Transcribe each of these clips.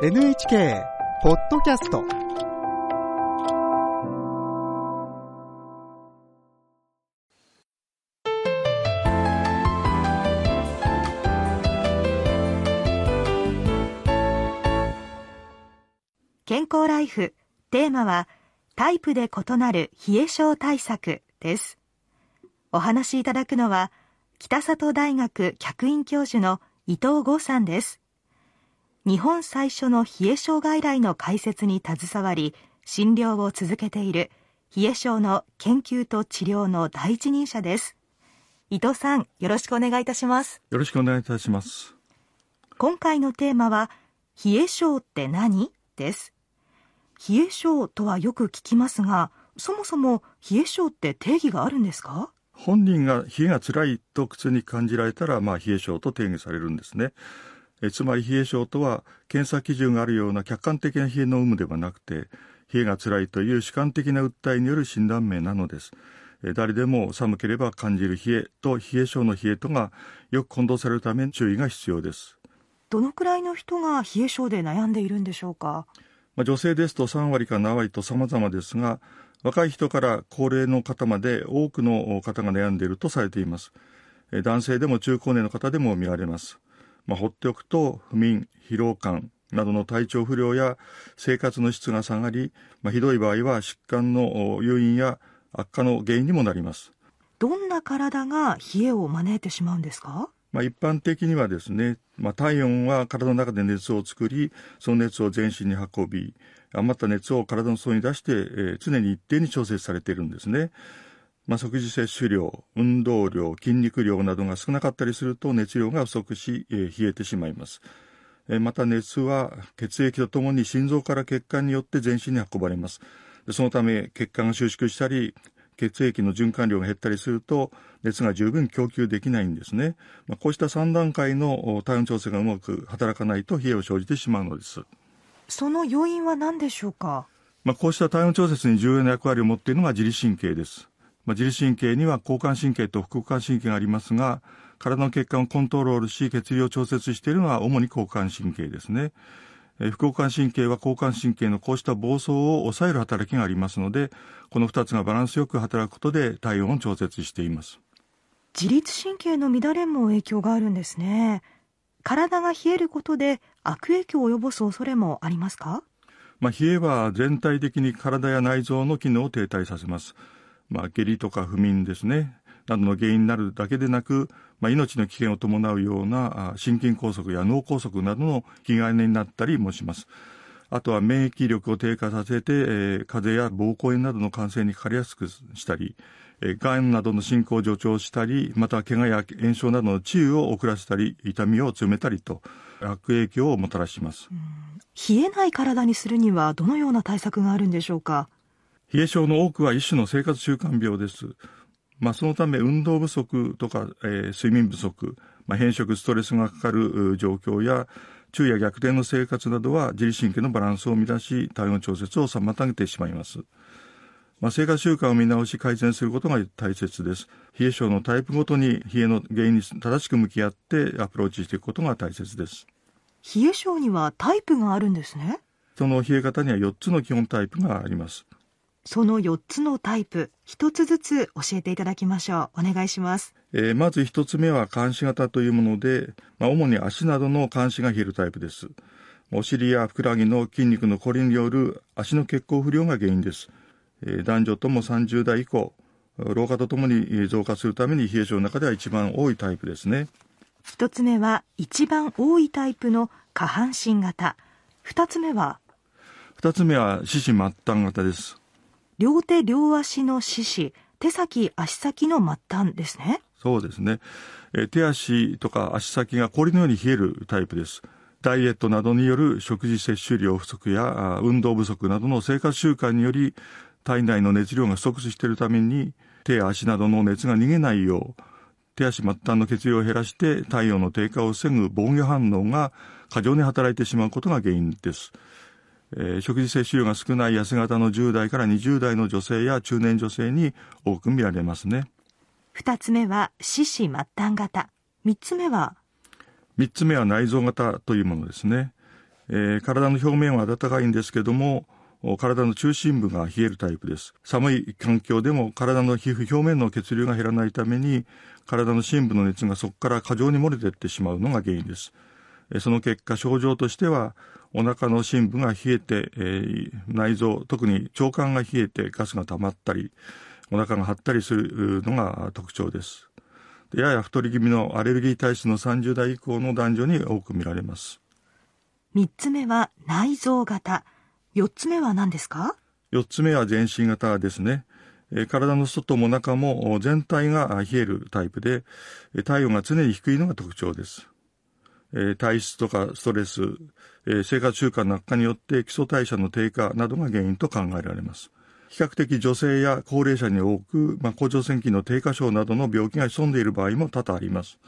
NHK ポッドキャスト健康ライフ。テーマはタイプで異なる冷え症対策です。お話しいただくのは北里大学客員教授の伊藤剛さんです。日本最初の冷え症外来の開設に携わり診療を続けている冷え症の研究と治療の第一人者です。伊藤さんよろしくお願いいたします。よろしくお願いいたします。今回のテーマは冷え症って何？です。冷え症とはよく聞きますがそもそも冷え症って定義があるんですか？本人が冷えが辛いと苦痛に感じられたら、まあ、冷え症と定義されるんですね。えつまり冷え症とは検査基準があるような客観的な冷えの有無ではなくて冷えが辛いという主観的な訴えによる診断名なのです。え誰でも寒ければ感じる冷えと冷え症の冷えとがよく混同されるため注意が必要です。どのくらいの人が冷え症で悩んでいるんでしょうか？まあ、女性ですと3割か7割と様々ですが若い人から高齢の方まで多くの方が悩んでいるとされています。男性でも中高年の方でも見られます。まあ、放っておくと不眠、疲労感などの体調不良や生活の質が下がり、まあ、ひどい場合は疾患の誘因や悪化の原因にもなります。どんな体が冷えを招いてしまうんですか？まあ、一般的にはですね、まあ、体温は体の中で熱を作り、その熱を全身に運び、余った熱を体の外に出して、えー、常に一定に調節されているんですね。まあ、即時摂取量、運動量、筋肉量などが少なかったりすると熱量が不足し、えー、冷えてしまいます。えー、また熱は血液とともに心臓から血管によって全身に運ばれます。そのため血管が収縮したり、血液の循環量が減ったりすると熱が十分供給できないんですね。まあ、こうした3段階の体温調整がうまく働かないと冷えを生じてしまうのです。その要因は何でしょうか？まあ、こうした体温調節に重要な役割を持っているのが自律神経です。まあ、自律神経には交感神経と副交感神経がありますが、体の血管をコントロールし血流を調節しているのは主に交感神経ですね。え副交感神経は交感神経のこうした暴走を抑える働きがありますので、この2つがバランスよく働くことで体温を調節しています。自律神経の乱れも影響があるんですね。体が冷えることで悪影響を及ぼす恐れもありますか？まあ、冷えは全体的に体や内臓の機能を停滞させます。まあ、下痢とか不眠ですね。などの原因になるだけでなく、まあ、命の危険を伴うような心筋梗塞や脳梗塞などの被害になったりもします。あとは免疫力を低下させて、えー、風邪や膀胱炎などの感染にかかりやすくしたり、えー、がんなどの進行を助長したり、また怪我や炎症などの治癒を遅らせたり、痛みを強めたりと、悪影響をもたらします。冷えない体にするにはどのような対策があるんでしょうか？冷え症の多くは一種の生活習慣病です。まあ、そのため運動不足とか、えー、睡眠不足、まあ、変色ストレスがかかる状況や昼夜逆転の生活などは自律神経のバランスを乱し体温調節を妨げてしまいます。まあ、生活習慣を見直し改善することが大切です。冷え症のタイプごとに冷えの原因に正しく向き合ってアプローチしていくことが大切です。冷え症にはタイプがあるんですね。その冷え方には4つの基本タイプがあります。その4つのタイプ、1つずつ教えていただきましょう。お願いします。えー、まず1つ目は監視型というもので、まあ、主に足などの監視が冷えるタイプです。お尻やふくらはぎの筋肉のこりによる足の血行不良が原因です。えー、男女とも30代以降、老化とともに増加するために冷え症の中では一番多いタイプですね。一つ目は一番多いタイプの下半身型。二つ目は？二つ目は四肢末端型です。両手両足の四肢、手先足先の末端ですね。そうですね。え手足とか足先が氷のように冷えるタイプです。ダイエットなどによる食事摂取量不足や運動不足などの生活習慣により体内の熱量が不足しているために手や足などの熱が逃げないよう手足末端の血流を減らして体温の低下を防ぐ防御反応が過剰に働いてしまうことが原因です。えー、食事摂取量が少ない痩せ型の10代から20代の女性や中年女性に多く見られますね。二つ目は四肢末端型。三つ目は？三つ目は内臓型というものですね。えー、体の表面は暖かいんですけども、体の中心部が冷えるタイプです。寒い環境でも体の皮膚表面の血流が減らないために、体の深部の熱がそこから過剰に漏れていってしまうのが原因です。その結果、症状としては、お腹の深部が冷えて、えー、内臓、特に腸管が冷えてガスが溜まったり、お腹が張ったりするのが特徴です。やや太り気味のアレルギー体質の30代以降の男女に多く見られます。3つ目は内臓型。4つ目は何ですか ?4 つ目は全身型ですね。体の外も中も全体が冷えるタイプで、体温が常に低いのが特徴です。体質とかストレス、生活習慣の悪化によって基礎代謝の低下などが原因と考えられます。比較的女性や高齢者に多く、まあ、甲状腺機の低下症などの病気が潜んでいる場合も多々あります。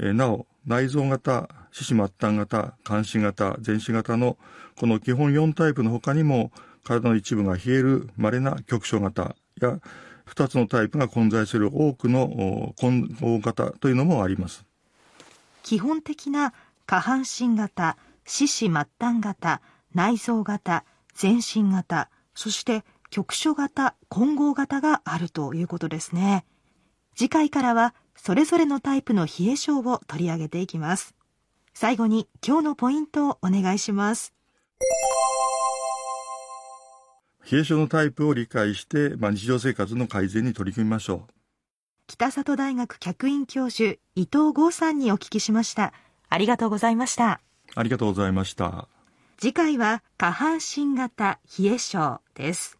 えなお、内臓型、四肢末端型、監視型、全視型のこの基本4タイプの他にも体の一部が冷える稀な局所型や2つのタイプが混在する多くの混合型というのもあります。基本的な下半身型、四肢末端型、内臓型、全身型、そして局所型、混合型があるということですね。次回からはそれぞれのタイプの冷え症を取り上げていきます。最後に今日のポイントをお願いします。冷え症のタイプを理解して、まあ、日常生活の改善に取り組みましょう。北里大学客員教授伊藤剛さんにお聞きしました。ありがとうございました。ありがとうございました。次回は下半身型冷え症です。